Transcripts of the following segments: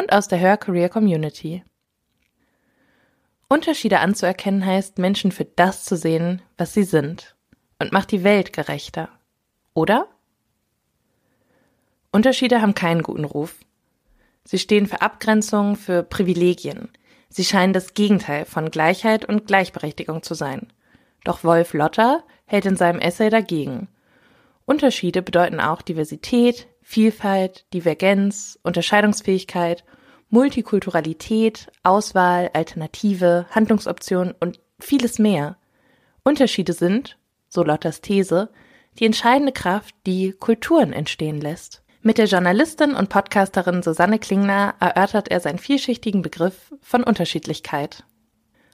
und aus der Her Career Community. Unterschiede anzuerkennen heißt, Menschen für das zu sehen, was sie sind und macht die Welt gerechter. Oder? Unterschiede haben keinen guten Ruf. Sie stehen für Abgrenzung, für Privilegien. Sie scheinen das Gegenteil von Gleichheit und Gleichberechtigung zu sein. Doch Wolf Lotter hält in seinem Essay dagegen. Unterschiede bedeuten auch Diversität, Vielfalt, Divergenz, Unterscheidungsfähigkeit, Multikulturalität, Auswahl, Alternative, Handlungsoptionen und vieles mehr. Unterschiede sind, so Lotters These, die entscheidende Kraft, die Kulturen entstehen lässt. Mit der Journalistin und Podcasterin Susanne Klingner erörtert er seinen vielschichtigen Begriff von Unterschiedlichkeit.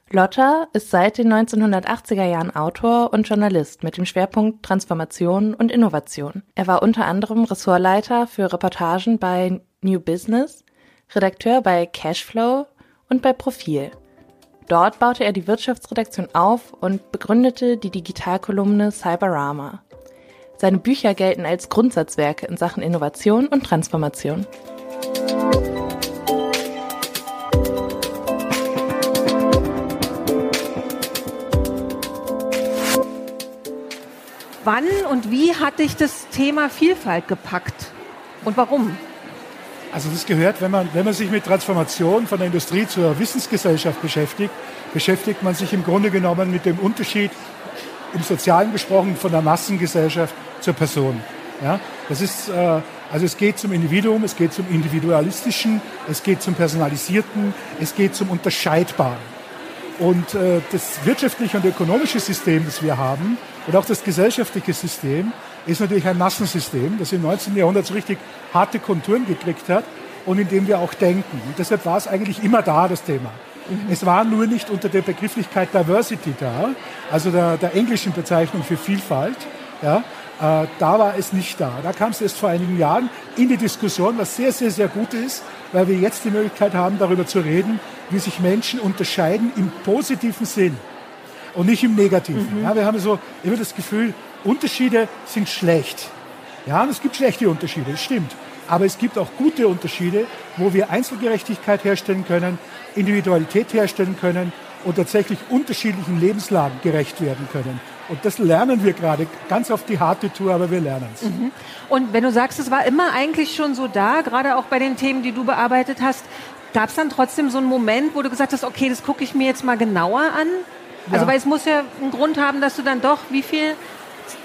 Lotter ist seit den 1980er Jahren Autor und Journalist mit dem Schwerpunkt Transformation und Innovation. Er war unter anderem Ressortleiter für Reportagen bei New Business, Redakteur bei Cashflow und bei Profil. Dort baute er die Wirtschaftsredaktion auf und begründete die Digitalkolumne Cyberama. Seine Bücher gelten als Grundsatzwerke in Sachen Innovation und Transformation. Wann und wie hat dich das Thema Vielfalt gepackt und warum? Also das gehört, wenn man, wenn man sich mit Transformation von der Industrie zur Wissensgesellschaft beschäftigt, beschäftigt man sich im Grunde genommen mit dem Unterschied, im Sozialen gesprochen, von der Massengesellschaft zur Person. Ja, das ist, äh, also es geht zum Individuum, es geht zum Individualistischen, es geht zum Personalisierten, es geht zum Unterscheidbaren. Und äh, das wirtschaftliche und ökonomische System, das wir haben, und auch das gesellschaftliche System, ist natürlich ein Massensystem, das im 19. Jahrhundert so richtig harte Konturen gekriegt hat und in dem wir auch denken. Und deshalb war es eigentlich immer da, das Thema. Mhm. Es war nur nicht unter der Begrifflichkeit Diversity da, also der, der englischen Bezeichnung für Vielfalt, ja, äh, da war es nicht da. Da kam es erst vor einigen Jahren in die Diskussion, was sehr, sehr, sehr gut ist, weil wir jetzt die Möglichkeit haben, darüber zu reden, wie sich Menschen unterscheiden im positiven Sinn und nicht im negativen. Mhm. Ja, wir haben so immer das Gefühl, Unterschiede sind schlecht. Ja, und es gibt schlechte Unterschiede, das stimmt. Aber es gibt auch gute Unterschiede, wo wir Einzelgerechtigkeit herstellen können, Individualität herstellen können und tatsächlich unterschiedlichen Lebenslagen gerecht werden können. Und das lernen wir gerade ganz auf die harte Tour, aber wir lernen es. Mhm. Und wenn du sagst, es war immer eigentlich schon so da, gerade auch bei den Themen, die du bearbeitet hast, gab es dann trotzdem so einen Moment, wo du gesagt hast, okay, das gucke ich mir jetzt mal genauer an? Also, ja. weil es muss ja einen Grund haben, dass du dann doch, wie viel?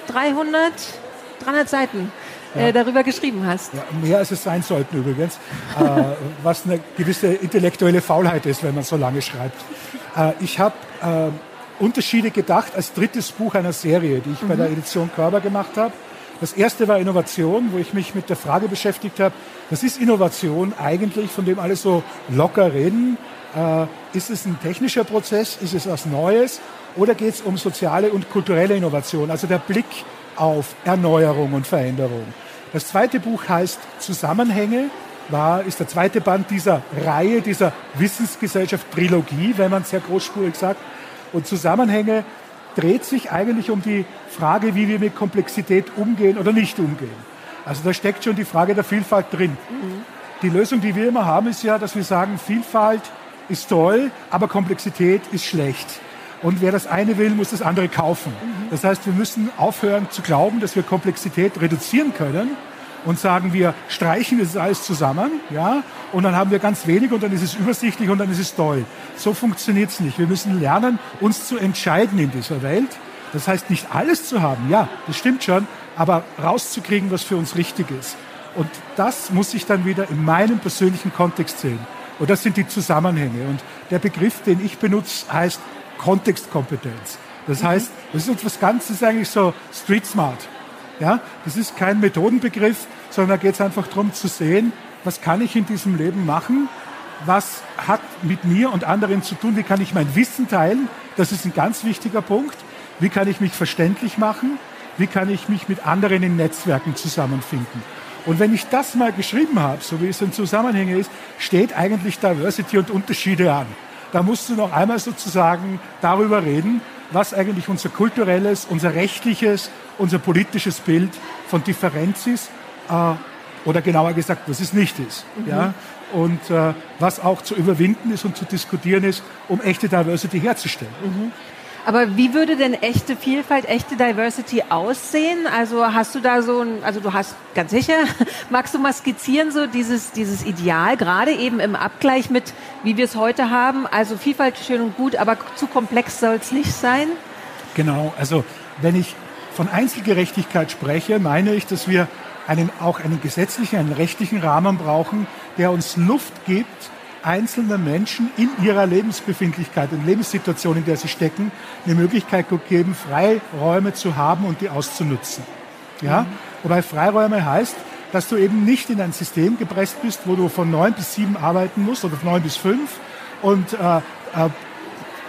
300, 300 Seiten äh, ja. darüber geschrieben hast. Ja, mehr als es sein sollten übrigens, äh, was eine gewisse intellektuelle Faulheit ist, wenn man so lange schreibt. Äh, ich habe äh, Unterschiede gedacht als drittes Buch einer Serie, die ich mhm. bei der Edition Körper gemacht habe. Das erste war Innovation, wo ich mich mit der Frage beschäftigt habe, was ist Innovation eigentlich, von dem alle so locker reden? Äh, ist es ein technischer Prozess? Ist es was Neues? Oder geht es um soziale und kulturelle Innovation? Also der Blick auf Erneuerung und Veränderung. Das zweite Buch heißt Zusammenhänge, war, ist der zweite Band dieser Reihe, dieser Wissensgesellschaft Trilogie, wenn man es sehr großspurig sagt. Und Zusammenhänge dreht sich eigentlich um die Frage, wie wir mit Komplexität umgehen oder nicht umgehen. Also da steckt schon die Frage der Vielfalt drin. Mhm. Die Lösung, die wir immer haben, ist ja, dass wir sagen, Vielfalt ist toll, aber Komplexität ist schlecht. Und wer das eine will, muss das andere kaufen. Mhm. Das heißt, wir müssen aufhören zu glauben, dass wir Komplexität reduzieren können und sagen, wir streichen das alles zusammen, ja, und dann haben wir ganz wenig und dann ist es übersichtlich und dann ist es toll. So funktioniert es nicht. Wir müssen lernen, uns zu entscheiden in dieser Welt. Das heißt, nicht alles zu haben, ja, das stimmt schon, aber rauszukriegen, was für uns richtig ist. Und das muss ich dann wieder in meinem persönlichen Kontext sehen. Und das sind die Zusammenhänge. Und der Begriff, den ich benutze, heißt Kontextkompetenz. Das mhm. heißt, das ist etwas ganz, das ist eigentlich so Street Smart. Ja, das ist kein Methodenbegriff, sondern da geht es einfach darum zu sehen, was kann ich in diesem Leben machen, was hat mit mir und anderen zu tun, wie kann ich mein Wissen teilen, das ist ein ganz wichtiger Punkt, wie kann ich mich verständlich machen, wie kann ich mich mit anderen in Netzwerken zusammenfinden. Und wenn ich das mal geschrieben habe, so wie es in Zusammenhänge ist, steht eigentlich Diversity und Unterschiede an. Da musst du noch einmal sozusagen darüber reden, was eigentlich unser kulturelles, unser rechtliches, unser politisches Bild von Differenz ist. Äh, oder genauer gesagt, was es nicht ist. Mhm. Ja? Und äh, was auch zu überwinden ist und zu diskutieren ist, um echte Diversity herzustellen. Mhm. Aber wie würde denn echte Vielfalt, echte Diversity aussehen? Also hast du da so ein, also du hast ganz sicher, magst du mal skizzieren so dieses, dieses Ideal, gerade eben im Abgleich mit, wie wir es heute haben? Also Vielfalt schön und gut, aber zu komplex soll es nicht sein? Genau, also wenn ich von Einzelgerechtigkeit spreche, meine ich, dass wir einen, auch einen gesetzlichen, einen rechtlichen Rahmen brauchen, der uns Luft gibt, einzelnen Menschen in ihrer Lebensbefindlichkeit und Lebenssituation, in der sie stecken, eine Möglichkeit geben, Freiräume zu haben und die auszunutzen. Ja? Mhm. Wobei Freiräume heißt, dass du eben nicht in ein System gepresst bist, wo du von neun bis sieben arbeiten musst oder von neun bis fünf und äh, äh,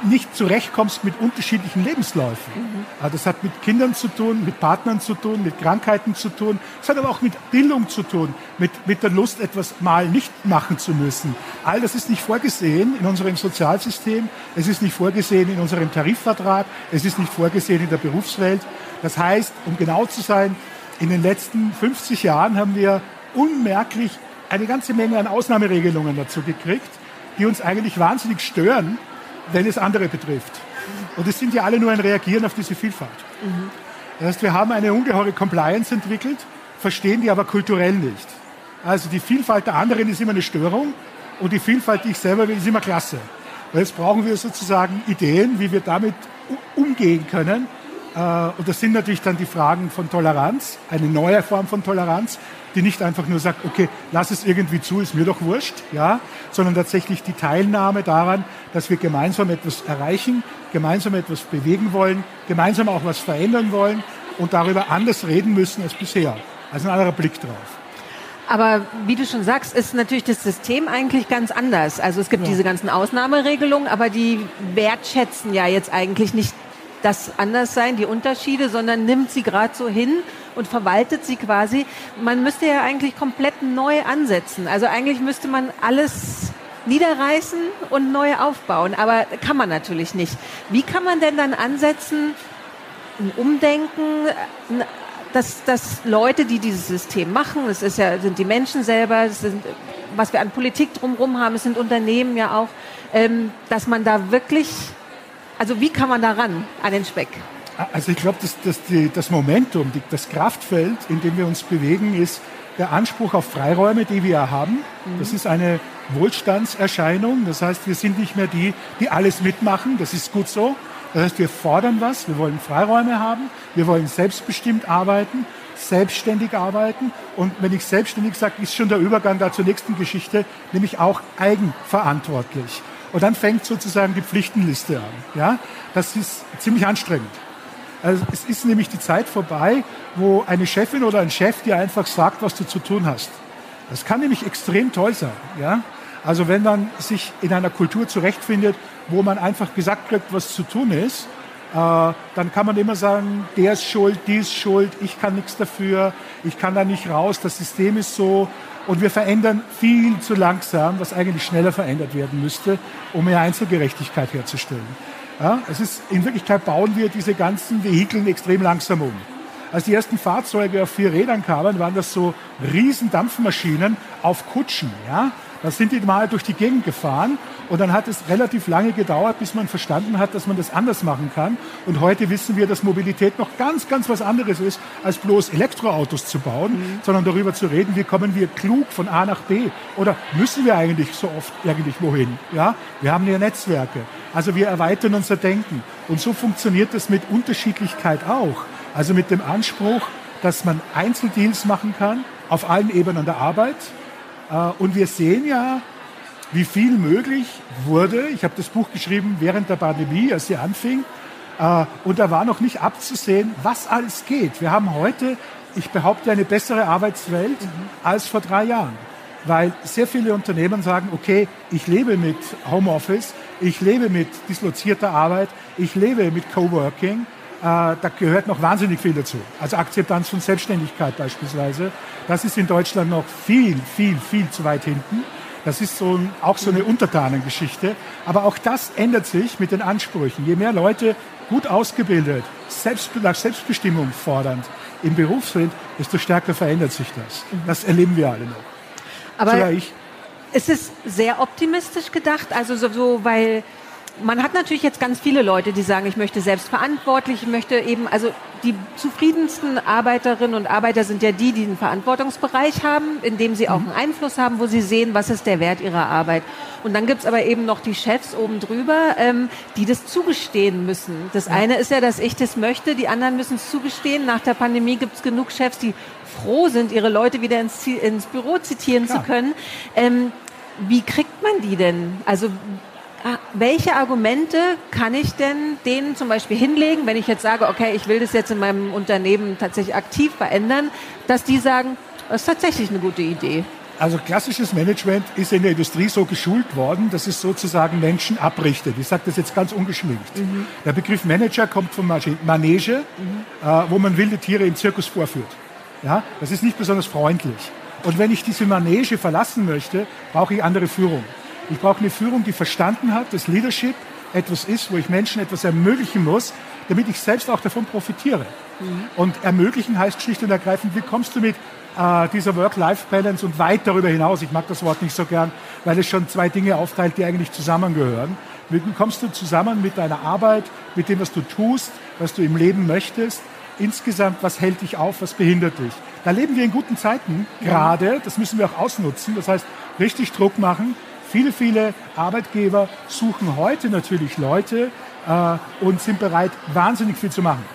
nicht zurechtkommst mit unterschiedlichen Lebensläufen. Mhm. Das hat mit Kindern zu tun, mit Partnern zu tun, mit Krankheiten zu tun. Es hat aber auch mit Bildung zu tun, mit, mit der Lust, etwas mal nicht machen zu müssen. All das ist nicht vorgesehen in unserem Sozialsystem. Es ist nicht vorgesehen in unserem Tarifvertrag. Es ist nicht vorgesehen in der Berufswelt. Das heißt, um genau zu sein, in den letzten 50 Jahren haben wir unmerklich eine ganze Menge an Ausnahmeregelungen dazu gekriegt, die uns eigentlich wahnsinnig stören, wenn es andere betrifft. Und es sind ja alle nur ein Reagieren auf diese Vielfalt. Mhm. Das heißt, wir haben eine ungeheure Compliance entwickelt, verstehen die aber kulturell nicht. Also die Vielfalt der anderen ist immer eine Störung und die Vielfalt, die ich selber will, ist immer klasse. Und jetzt brauchen wir sozusagen Ideen, wie wir damit umgehen können. Äh, und das sind natürlich dann die Fragen von Toleranz, eine neue Form von Toleranz, die nicht einfach nur sagt, okay, lass es irgendwie zu, ist mir doch wurscht, ja, sondern tatsächlich die Teilnahme daran, dass wir gemeinsam etwas erreichen, gemeinsam etwas bewegen wollen, gemeinsam auch was verändern wollen und darüber anders reden müssen als bisher. Also ein anderer Blick drauf. Aber wie du schon sagst, ist natürlich das System eigentlich ganz anders. Also es gibt ja. diese ganzen Ausnahmeregelungen, aber die wertschätzen ja jetzt eigentlich nicht das Anderssein, die Unterschiede, sondern nimmt sie gerade so hin und verwaltet sie quasi. Man müsste ja eigentlich komplett neu ansetzen. Also eigentlich müsste man alles niederreißen und neu aufbauen. Aber kann man natürlich nicht. Wie kann man denn dann ansetzen, ein Umdenken, dass, dass Leute, die dieses System machen, das ist ja, sind die Menschen selber, das sind, was wir an Politik drumherum haben, es sind Unternehmen ja auch, ähm, dass man da wirklich, also wie kann man da ran an den Speck? Also ich glaube, dass, dass die, das Momentum, die, das Kraftfeld, in dem wir uns bewegen, ist der Anspruch auf Freiräume, die wir haben. Mhm. Das ist eine Wohlstandserscheinung. Das heißt, wir sind nicht mehr die, die alles mitmachen. Das ist gut so. Das heißt, wir fordern was. Wir wollen Freiräume haben. Wir wollen selbstbestimmt arbeiten, selbstständig arbeiten. Und wenn ich selbstständig sage, ist schon der Übergang da zur nächsten Geschichte, nämlich auch eigenverantwortlich. Und dann fängt sozusagen die Pflichtenliste an. Ja, das ist ziemlich anstrengend. Also es ist nämlich die Zeit vorbei, wo eine Chefin oder ein Chef dir einfach sagt, was du zu tun hast. Das kann nämlich extrem toll sein. Ja? Also wenn man sich in einer Kultur zurechtfindet, wo man einfach gesagt kriegt, was zu tun ist, äh, dann kann man immer sagen, der ist schuld, die ist schuld, ich kann nichts dafür, ich kann da nicht raus, das System ist so. Und wir verändern viel zu langsam, was eigentlich schneller verändert werden müsste, um mehr Einzelgerechtigkeit herzustellen. Ja, es ist, in Wirklichkeit bauen wir diese ganzen Vehikeln extrem langsam um. Als die ersten Fahrzeuge auf vier Rädern kamen, waren das so riesen Dampfmaschinen auf Kutschen. Ja? Da sind die mal durch die Gegend gefahren und dann hat es relativ lange gedauert, bis man verstanden hat, dass man das anders machen kann. Und heute wissen wir, dass Mobilität noch ganz, ganz was anderes ist, als bloß Elektroautos zu bauen, mhm. sondern darüber zu reden, wie kommen wir klug von A nach B. Oder müssen wir eigentlich so oft eigentlich wohin? Ja? Wir haben ja Netzwerke. Also wir erweitern unser Denken. Und so funktioniert das mit Unterschiedlichkeit auch. Also mit dem Anspruch, dass man Einzeldeals machen kann auf allen Ebenen der Arbeit. Äh, und wir sehen ja, wie viel möglich wurde. Ich habe das Buch geschrieben während der Pandemie, als sie anfing. Äh, und da war noch nicht abzusehen, was alles geht. Wir haben heute, ich behaupte, eine bessere Arbeitswelt mhm. als vor drei Jahren. weil sehr viele Unternehmen sagen, okay, ich lebe mit Homeoffice, ich lebe mit dislozierter Arbeit, ich lebe mit Coworking. Äh, da gehört noch wahnsinnig viel dazu. Also Akzeptanz von Selbstständigkeit beispielsweise. Das ist in Deutschland noch viel, viel, viel zu weit hinten. Das ist so ein, auch so eine Untertanengeschichte. Aber auch das ändert sich mit den Ansprüchen. Je mehr Leute gut ausgebildet, selbst, nach Selbstbestimmung fordernd im Beruf sind, desto stärker verändert sich das. Das erleben wir alle noch. Aber Sogar ich. ist es sehr optimistisch gedacht? Also so, so weil man hat natürlich jetzt ganz viele Leute, die sagen, ich möchte selbstverantwortlich, ich möchte eben, also die zufriedensten Arbeiterinnen und Arbeiter sind ja die, die einen Verantwortungsbereich haben, in dem sie auch mhm. einen Einfluss haben, wo sie sehen, was ist der Wert ihrer Arbeit. Und dann gibt's aber eben noch die Chefs oben drüber, ähm, die das zugestehen müssen. Das eine ist ja, dass ich das möchte, die anderen müssen es zugestehen. Nach der Pandemie gibt's genug Chefs, die froh sind, ihre Leute wieder ins, ins Büro zitieren Klar. zu können. Ähm, wie kriegt man die denn? Also welche Argumente kann ich denn denen zum Beispiel hinlegen, wenn ich jetzt sage, okay, ich will das jetzt in meinem Unternehmen tatsächlich aktiv verändern, dass die sagen, das ist tatsächlich eine gute Idee. Also klassisches Management ist in der Industrie so geschult worden, dass es sozusagen Menschen abrichtet. Ich sage das jetzt ganz ungeschminkt. Mhm. Der Begriff Manager kommt vom Manege, mhm. äh, wo man wilde Tiere im Zirkus vorführt. Ja, das ist nicht besonders freundlich. Und wenn ich diese Manege verlassen möchte, brauche ich andere Führung. Ich brauche eine Führung, die verstanden hat, dass Leadership etwas ist, wo ich Menschen etwas ermöglichen muss, damit ich selbst auch davon profitiere. Mhm. Und ermöglichen heißt schlicht und ergreifend, wie kommst du mit äh, dieser Work-Life-Balance und weit darüber hinaus, ich mag das Wort nicht so gern, weil es schon zwei Dinge aufteilt, die eigentlich zusammengehören. Wie kommst du zusammen mit deiner Arbeit, mit dem, was du tust, was du im Leben möchtest? Insgesamt, was hält dich auf, was behindert dich? Da leben wir in guten Zeiten gerade, das müssen wir auch ausnutzen. Das heißt, richtig Druck machen, Viele, viele Arbeitgeber suchen heute natürlich Leute äh, und sind bereit, wahnsinnig viel zu machen.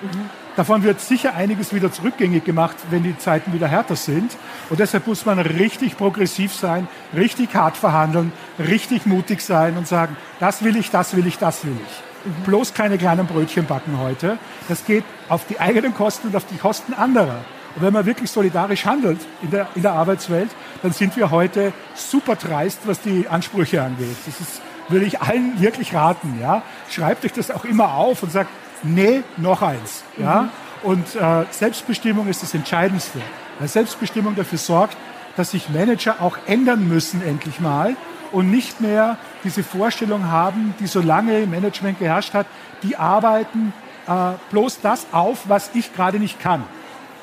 Mhm. Davon wird sicher einiges wieder zurückgängig gemacht, wenn die Zeiten wieder härter sind. Und deshalb muss man richtig progressiv sein, richtig hart verhandeln, richtig mutig sein und sagen, das will ich, das will ich, das will ich. Mhm. Bloß keine kleinen Brötchen backen heute. Das geht auf die eigenen Kosten und auf die Kosten anderer. Und wenn man wirklich solidarisch handelt in der, in der Arbeitswelt, dann sind wir heute super dreist, was die Ansprüche angeht. Das ist, würde ich allen wirklich raten. Ja? Schreibt euch das auch immer auf und sagt, nee, noch eins. Ja? Mhm. Und äh, Selbstbestimmung ist das Entscheidendste. Weil Selbstbestimmung dafür sorgt, dass sich Manager auch ändern müssen endlich mal und nicht mehr diese Vorstellung haben, die so lange im Management geherrscht hat, die arbeiten äh, bloß das auf, was ich gerade nicht kann.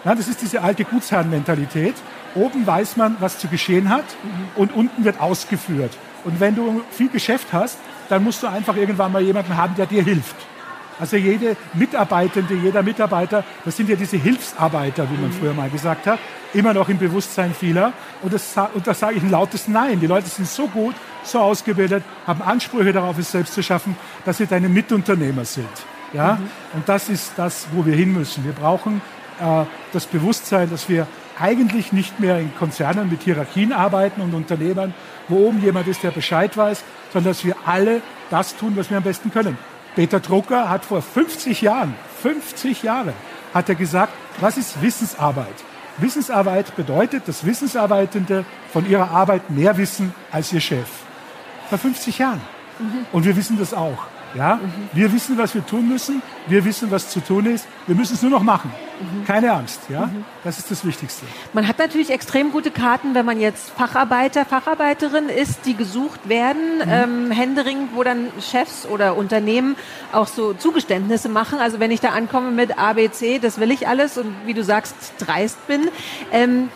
Ja, das ist diese alte Gutsherrenmentalität. Oben weiß man, was zu geschehen hat und unten wird ausgeführt. Und wenn du viel Geschäft hast, dann musst du einfach irgendwann mal jemanden haben, der dir hilft. Also jede Mitarbeitende, jeder Mitarbeiter, das sind ja diese Hilfsarbeiter, wie man früher mal gesagt hat, immer noch im Bewusstsein vieler. Und das, und das sage ich ein lautes Nein. Die Leute sind so gut, so ausgebildet, haben Ansprüche darauf, es selbst zu schaffen, dass sie deine Mitunternehmer sind. Ja? Mhm. Und das ist das, wo wir hin müssen. Wir brauchen das Bewusstsein, dass wir eigentlich nicht mehr in Konzernen mit Hierarchien arbeiten und Unternehmern, wo oben jemand ist, der Bescheid weiß, sondern dass wir alle das tun, was wir am besten können. Peter Drucker hat vor 50 Jahren, 50 Jahre, hat er gesagt, was ist Wissensarbeit? Wissensarbeit bedeutet, dass Wissensarbeitende von ihrer Arbeit mehr wissen als ihr Chef. Vor 50 Jahren. Mhm. Und wir wissen das auch. Ja? Mhm. Wir wissen, was wir tun müssen. Wir wissen, was zu tun ist. Wir müssen es nur noch machen. Mhm. Keine Angst. Ja? Mhm. Das ist das Wichtigste. Man hat natürlich extrem gute Karten, wenn man jetzt Facharbeiter, Facharbeiterin ist, die gesucht werden. Mhm. Ähm, Händering, wo dann Chefs oder Unternehmen auch so Zugeständnisse machen. Also wenn ich da ankomme mit ABC, das will ich alles und wie du sagst, dreist bin. Ähm,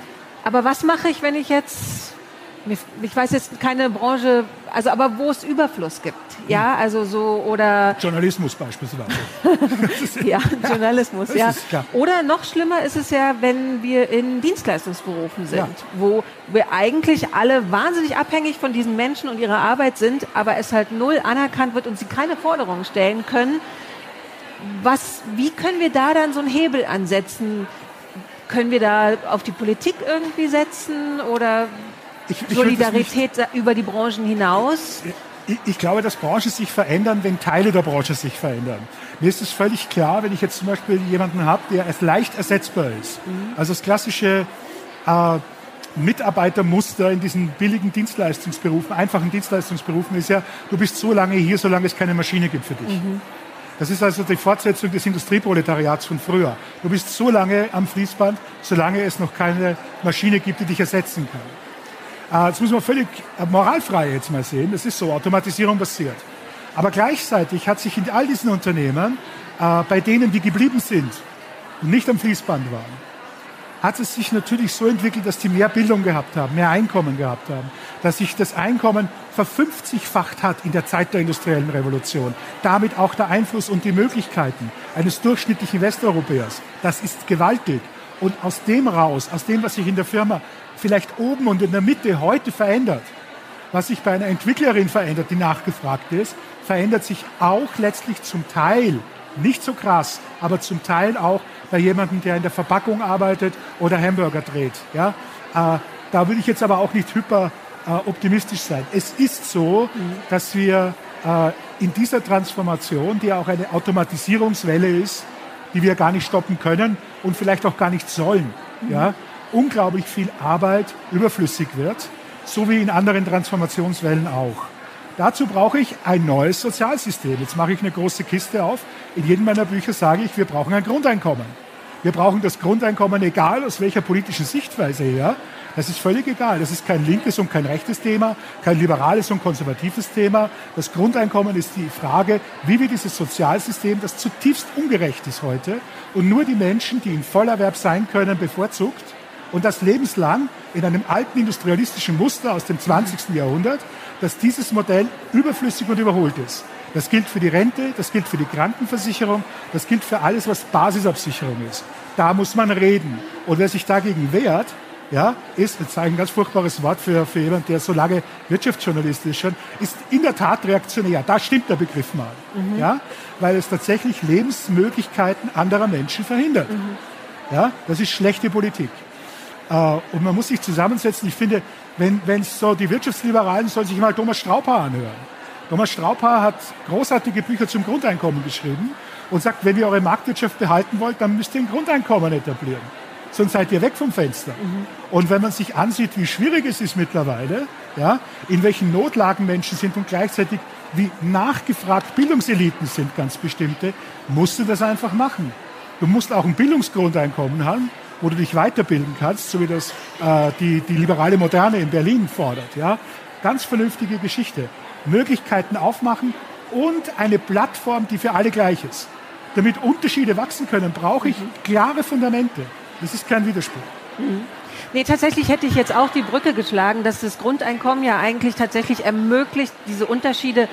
aber was mache ich, wenn ich jetzt ich weiß jetzt keine Branche, also aber wo es Überfluss gibt, ja, also so oder Journalismus beispielsweise. ja, Journalismus, ja. Oder noch schlimmer ist es ja, wenn wir in Dienstleistungsberufen sind, ja. wo wir eigentlich alle wahnsinnig abhängig von diesen Menschen und ihrer Arbeit sind, aber es halt null anerkannt wird und sie keine Forderungen stellen können. Was, wie können wir da dann so einen Hebel ansetzen? Können wir da auf die Politik irgendwie setzen oder ich, ich Solidarität über die Branchen hinaus? Ich, glaube, dass Branchen sich verändern, wenn Teile der Branche sich verändern. Mir ist es völlig klar, wenn ich jetzt zum Beispiel jemanden habe, der leicht ersetzbar ist. Mhm. Also das klassische äh, Mitarbeitermuster in diesen billigen Dienstleistungsberufen, einfachen Dienstleistungsberufen ist ja, du bist so lange hier, solange es keine Maschine gibt für dich. Mhm. Das ist also die Fortsetzung des Industrieproletariats von früher. Du bist so lange am Fließband, solange es noch keine Maschine gibt, die dich ersetzen kann. Das muss man völlig äh, moralfrei jetzt mal sehen. Das ist so, Automatisierung passiert. Aber gleichzeitig hat sich in all diesen Unternehmen, äh, bei denen, die geblieben sind und nicht am Fließband waren, hat es sich natürlich so entwickelt, dass die mehr Bildung gehabt haben, mehr Einkommen gehabt haben, dass sich das Einkommen verfünfzigfacht hat in der Zeit der industriellen Revolution. Damit auch der Einfluss und die Möglichkeiten eines durchschnittlichen Westeuropäers. Das ist gewaltig. Und aus dem raus, aus dem, was sich in der Firma vielleicht oben und in der Mitte heute verändert, was sich bei einer Entwicklerin verändert, die nachgefragt ist, verändert sich auch letztlich zum Teil, nicht so krass, aber zum Teil auch bei jemandem, der in der Verpackung arbeitet oder Hamburger dreht. Ja? Äh, da würde ich jetzt aber auch nicht hyper äh, optimistisch sein. Es ist so, mhm. dass wir äh, in dieser Transformation, die auch eine Automatisierungswelle ist, die wir gar nicht stoppen können und vielleicht auch gar nicht sollen, mhm. ja, unglaublich viel Arbeit überflüssig wird, so wie in anderen Transformationswellen auch. Dazu brauche ich ein neues Sozialsystem. Jetzt mache ich eine große Kiste auf. In jedem meiner Bücher sage ich, wir brauchen ein Grundeinkommen. Wir brauchen das Grundeinkommen, egal aus welcher politischen Sichtweise her. Das ist völlig egal. Das ist kein linkes und kein rechtes Thema, kein liberales und konservatives Thema. Das Grundeinkommen ist die Frage, wie wir dieses Sozialsystem, das zutiefst ungerecht ist heute und nur die Menschen, die in Vollerwerb sein können, bevorzugt und das lebenslang in einem alten industrialistischen Muster aus dem 20. Jahrhundert, dass dieses Modell überflüssig und überholt ist. Das gilt für die Rente, das gilt für die Krankenversicherung, das gilt für alles, was Basisabsicherung ist. Da muss man reden. Und wer sich dagegen wehrt, ja, ist, jetzt ein ganz furchtbares Wort für, für jemanden, der so lange Wirtschaftsjournalist ist schon, ist in der Tat reaktionär. Da stimmt der Begriff mal. Mhm. Ja, weil es tatsächlich Lebensmöglichkeiten anderer Menschen verhindert. Mhm. Ja, das ist schlechte Politik. Äh, und man muss sich zusammensetzen. Ich finde, wenn es so die Wirtschaftsliberalen sollen sich mal Thomas Strauper anhören. Thomas Strauper hat großartige Bücher zum Grundeinkommen geschrieben und sagt, wenn ihr eure Marktwirtschaft behalten wollt, dann müsst ihr ein Grundeinkommen etablieren. Sonst seid ihr weg vom Fenster. Mhm. Und wenn man sich ansieht, wie schwierig es ist mittlerweile, ja, in welchen Notlagen Menschen sind und gleichzeitig wie nachgefragt Bildungseliten sind, ganz bestimmte, musst du das einfach machen. Du musst auch ein Bildungsgrundeinkommen haben, wo du dich weiterbilden kannst, so wie das äh, die, die liberale Moderne in Berlin fordert. Ja? Ganz vernünftige Geschichte. Möglichkeiten aufmachen und eine Plattform, die für alle gleich ist. Damit Unterschiede wachsen können, brauche ich klare Fundamente. Das ist kein Widerspruch. Mhm. Nee, tatsächlich hätte ich jetzt auch die Brücke geschlagen, dass das Grundeinkommen ja eigentlich tatsächlich ermöglicht, diese Unterschiede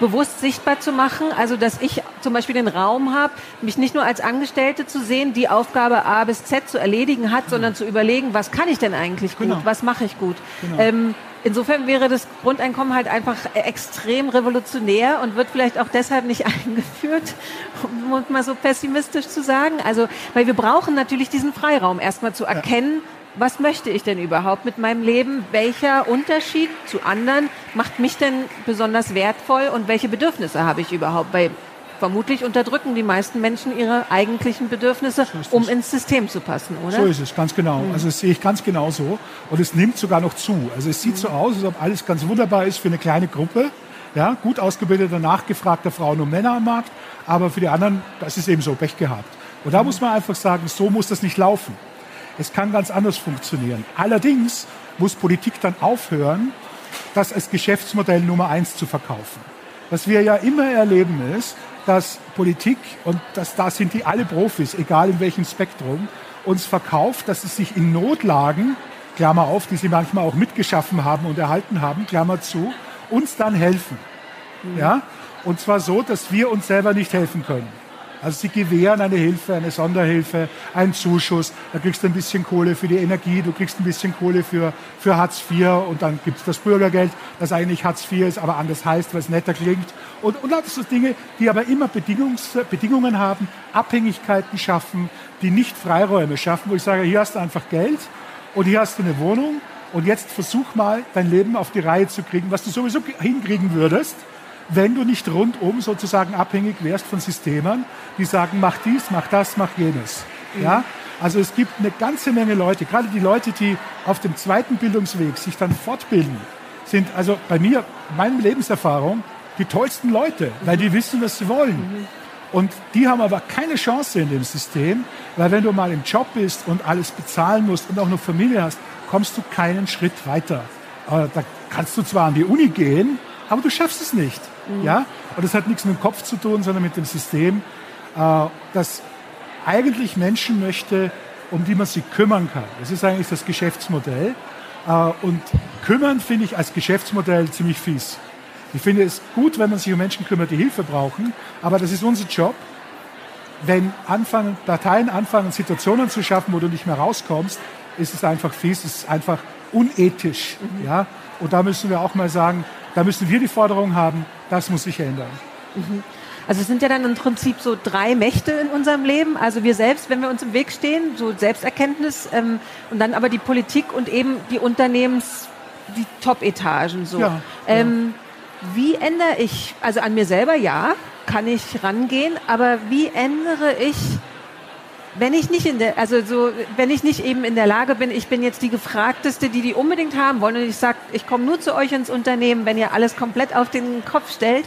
bewusst sichtbar zu machen. Also, dass ich zum Beispiel den Raum habe, mich nicht nur als Angestellte zu sehen, die Aufgabe A bis Z zu erledigen hat, sondern zu überlegen, was kann ich denn eigentlich gut, genau. was mache ich gut. Genau. Ähm, Insofern wäre das Grundeinkommen halt einfach extrem revolutionär und wird vielleicht auch deshalb nicht eingeführt, um mal so pessimistisch zu sagen. Also, weil wir brauchen natürlich diesen Freiraum, erstmal zu erkennen, ja. Was möchte ich denn überhaupt mit meinem Leben? Welcher Unterschied zu anderen macht mich denn besonders wertvoll und welche Bedürfnisse habe ich überhaupt? Weil Vermutlich unterdrücken die meisten Menschen ihre eigentlichen Bedürfnisse, so um ins System zu passen, oder? So ist es, ganz genau. Mhm. Also das sehe ich ganz genau so. Und es nimmt sogar noch zu. Also es sieht mhm. so aus, als ob alles ganz wunderbar ist für eine kleine Gruppe. Ja, gut ausgebildeter, nachgefragter Frauen und Männer am Markt. Aber für die anderen, das ist eben so, Pech gehabt. Und da mhm. muss man einfach sagen, so muss das nicht laufen. Es kann ganz anders funktionieren. Allerdings muss Politik dann aufhören, das als Geschäftsmodell Nummer eins zu verkaufen. Was wir ja immer erleben ist, dass Politik, und das, da sind die alle Profis, egal in welchem Spektrum, uns verkauft, dass sie sich in Notlagen, Klammer auf, die sie manchmal auch mitgeschaffen haben und erhalten haben, Klammer zu, uns dann helfen. Ja? Und zwar so, dass wir uns selber nicht helfen können. Also sie gewähren eine Hilfe, eine Sonderhilfe, einen Zuschuss, da kriegst du ein bisschen Kohle für die Energie, du kriegst ein bisschen Kohle für, für Hartz IV und dann gibt es das Bürgergeld, das eigentlich Hartz IV ist, aber anders heißt, weil es netter klingt. Und, und lauter so Dinge, die aber immer Bedingungs, Bedingungen haben, Abhängigkeiten schaffen, die nicht Freiräume schaffen, wo ich sage, hier hast du einfach Geld und hier hast du eine Wohnung und jetzt versuch mal, dein Leben auf die Reihe zu kriegen, was du sowieso hinkriegen würdest wenn du nicht rundum sozusagen abhängig wärst von Systemen, die sagen, mach dies, mach das, mach jenes. Mhm. Ja? Also es gibt eine ganze Menge Leute, gerade die Leute, die auf dem zweiten Bildungsweg sich dann fortbilden, sind also bei mir, meine Lebenserfahrung, die tollsten Leute, weil die wissen, was sie wollen. Und die haben aber keine Chance in dem System, weil wenn du mal im Job bist und alles bezahlen musst und auch noch Familie hast, kommst du keinen Schritt weiter. Da kannst du zwar an die Uni gehen, aber du schaffst es nicht. Mhm. Ja? Und das hat nichts mit dem Kopf zu tun, sondern mit dem System, äh, das eigentlich Menschen möchte, um die man sich kümmern kann. Das ist eigentlich das Geschäftsmodell. Äh, und kümmern finde ich als Geschäftsmodell ziemlich fies. Ich finde es gut, wenn man sich um Menschen kümmert, die Hilfe brauchen, aber das ist unser Job. Wenn anfangen, Parteien anfangen, Situationen zu schaffen, wo du nicht mehr rauskommst, ist es einfach fies, es ist einfach unethisch. Mhm. Ja? Und da müssen wir auch mal sagen, da müssen wir die Forderung haben, das muss sich ändern. Mhm. Also es sind ja dann im Prinzip so drei Mächte in unserem Leben. Also wir selbst, wenn wir uns im Weg stehen, so Selbsterkenntnis ähm, und dann aber die Politik und eben die Unternehmens, die Top-Etagen so. Ja, ähm, ja. Wie ändere ich, also an mir selber ja, kann ich rangehen, aber wie ändere ich wenn ich nicht in der, also so, wenn ich nicht eben in der Lage bin, ich bin jetzt die gefragteste, die die unbedingt haben wollen und ich sage, ich komme nur zu euch ins Unternehmen, wenn ihr alles komplett auf den Kopf stellt,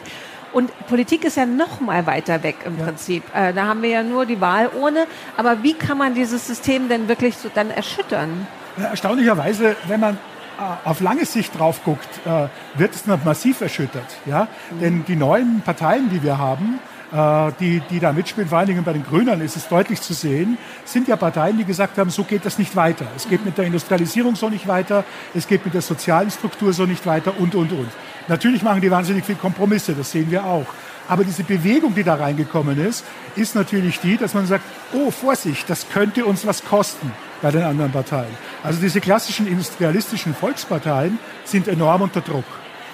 und Politik ist ja noch mal weiter weg im ja. Prinzip. Äh, da haben wir ja nur die Wahl ohne. Aber wie kann man dieses System denn wirklich so dann erschüttern? Erstaunlicherweise, wenn man äh, auf lange Sicht drauf guckt, äh, wird es noch massiv erschüttert. Ja? Mhm. Denn die neuen Parteien, die wir haben, die, die da mitspielen, vor allen Dingen bei den Grünen ist es deutlich zu sehen, sind ja Parteien, die gesagt haben, so geht das nicht weiter. Es geht mit der Industrialisierung so nicht weiter, es geht mit der sozialen Struktur so nicht weiter und, und, und. Natürlich machen die wahnsinnig viel Kompromisse, das sehen wir auch. Aber diese Bewegung, die da reingekommen ist, ist natürlich die, dass man sagt, oh, Vorsicht, das könnte uns was kosten bei den anderen Parteien. Also diese klassischen industrialistischen Volksparteien sind enorm unter Druck.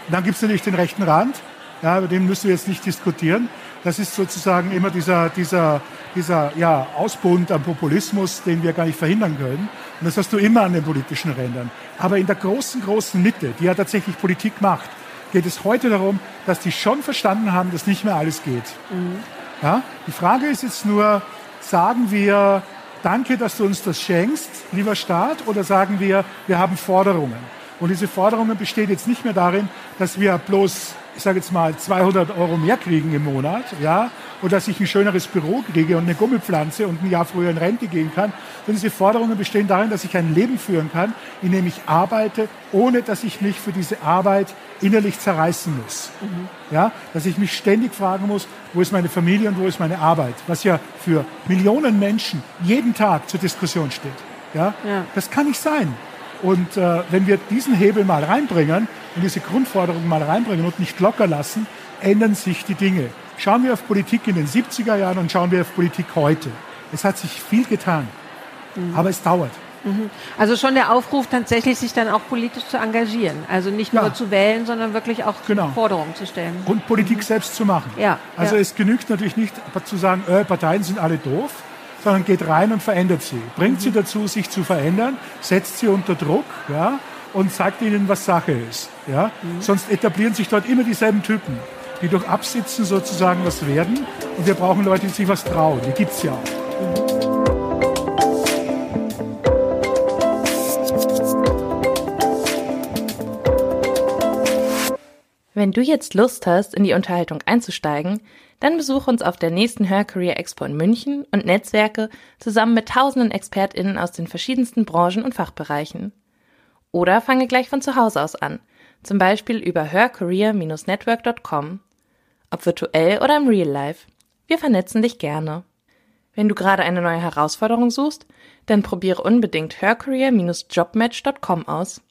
Und dann gibt es natürlich den rechten Rand, ja, über den müssen wir jetzt nicht diskutieren. Das ist sozusagen immer dieser, dieser, dieser ja, Ausbund am Populismus, den wir gar nicht verhindern können. Und das hast du immer an den politischen Rändern. Aber in der großen, großen Mitte, die ja tatsächlich Politik macht, geht es heute darum, dass die schon verstanden haben, dass nicht mehr alles geht. Mhm. Ja? Die Frage ist jetzt nur, sagen wir, danke, dass du uns das schenkst, lieber Staat, oder sagen wir, wir haben Forderungen. Und diese Forderungen bestehen jetzt nicht mehr darin, dass wir bloß ich sage jetzt mal, 200 Euro mehr kriegen im Monat, ja, oder dass ich ein schöneres Büro kriege und eine Gummipflanze und ein Jahr früher in Rente gehen kann. Und diese Forderungen bestehen darin, dass ich ein Leben führen kann, in dem ich arbeite, ohne dass ich mich für diese Arbeit innerlich zerreißen muss. Mhm. Ja, dass ich mich ständig fragen muss, wo ist meine Familie und wo ist meine Arbeit, was ja für Millionen Menschen jeden Tag zur Diskussion steht. Ja, ja. das kann nicht sein. Und äh, wenn wir diesen Hebel mal reinbringen, und diese Grundforderungen mal reinbringen und nicht locker lassen, ändern sich die Dinge. Schauen wir auf Politik in den 70er Jahren und schauen wir auf Politik heute. Es hat sich viel getan, mhm. aber es dauert. Mhm. Also schon der Aufruf, tatsächlich sich dann auch politisch zu engagieren. Also nicht nur ja. zu wählen, sondern wirklich auch genau. Forderungen zu stellen. Und Politik mhm. selbst zu machen. Ja. Also ja. es genügt natürlich nicht zu sagen, äh, Parteien sind alle doof, sondern geht rein und verändert sie. Bringt mhm. sie dazu, sich zu verändern, setzt sie unter Druck, ja, und sagt ihnen, was Sache ist. Ja? Mhm. Sonst etablieren sich dort immer dieselben Typen, die durch Absitzen sozusagen was werden. Und wir brauchen Leute, die sich was trauen. Die gibt es ja auch. Wenn du jetzt Lust hast, in die Unterhaltung einzusteigen, dann besuch uns auf der nächsten Hörcareer Expo in München und Netzwerke zusammen mit tausenden ExpertInnen aus den verschiedensten Branchen und Fachbereichen. Oder fange gleich von zu Hause aus an, zum Beispiel über hercareer-network.com, ob virtuell oder im Real Life. Wir vernetzen dich gerne. Wenn du gerade eine neue Herausforderung suchst, dann probiere unbedingt hercareer-jobmatch.com aus.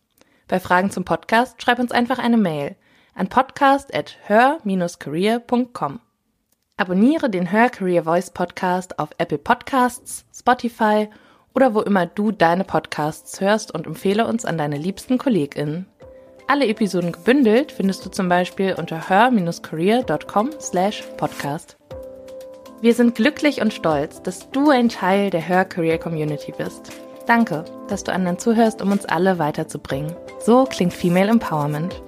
Bei Fragen zum Podcast schreib uns einfach eine Mail an podcast@her-career.com. Abonniere den Her Career Voice Podcast auf Apple Podcasts, Spotify oder wo immer du deine Podcasts hörst und empfehle uns an deine liebsten KollegInnen. Alle Episoden gebündelt findest du zum Beispiel unter her-career.com slash podcast. Wir sind glücklich und stolz, dass du ein Teil der Her Career Community bist. Danke, dass du anderen zuhörst, um uns alle weiterzubringen. So klingt Female Empowerment.